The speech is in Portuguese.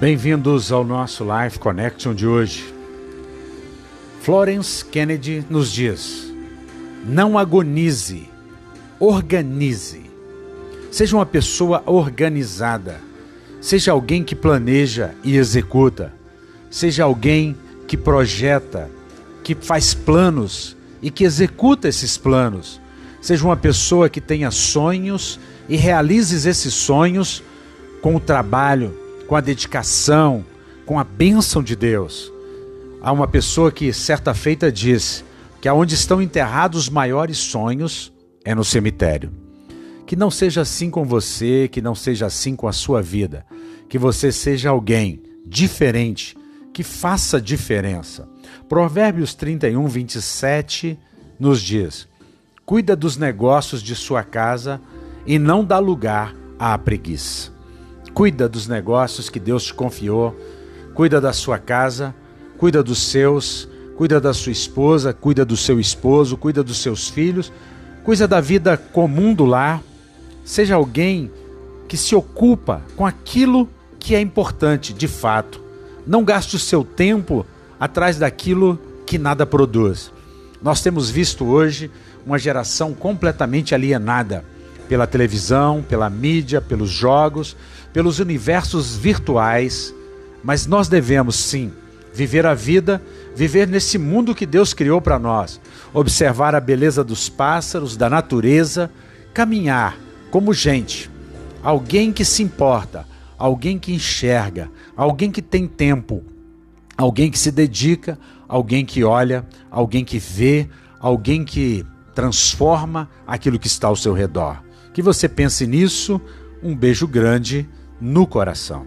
Bem-vindos ao nosso Life Connection de hoje. Florence Kennedy nos diz: não agonize, organize. Seja uma pessoa organizada. Seja alguém que planeja e executa. Seja alguém que projeta, que faz planos e que executa esses planos. Seja uma pessoa que tenha sonhos e realize esses sonhos com o trabalho, com a dedicação, com a bênção de Deus. Há uma pessoa que certa feita disse que aonde estão enterrados os maiores sonhos é no cemitério. Que não seja assim com você, que não seja assim com a sua vida. Que você seja alguém diferente, que faça diferença. Provérbios 31, 27 nos diz: Cuida dos negócios de sua casa e não dá lugar à preguiça. Cuida dos negócios que Deus te confiou, cuida da sua casa, cuida dos seus, cuida da sua esposa, cuida do seu esposo, cuida dos seus filhos, cuida da vida comum do lar. Seja alguém que se ocupa com aquilo que é importante de fato. Não gaste o seu tempo atrás daquilo que nada produz. Nós temos visto hoje uma geração completamente alienada pela televisão, pela mídia, pelos jogos, pelos universos virtuais, mas nós devemos sim viver a vida, viver nesse mundo que Deus criou para nós, observar a beleza dos pássaros, da natureza, caminhar como gente, alguém que se importa, alguém que enxerga, alguém que tem tempo, alguém que se dedica, alguém que olha, alguém que vê, alguém que transforma aquilo que está ao seu redor. Que você pense nisso. Um beijo grande no coração.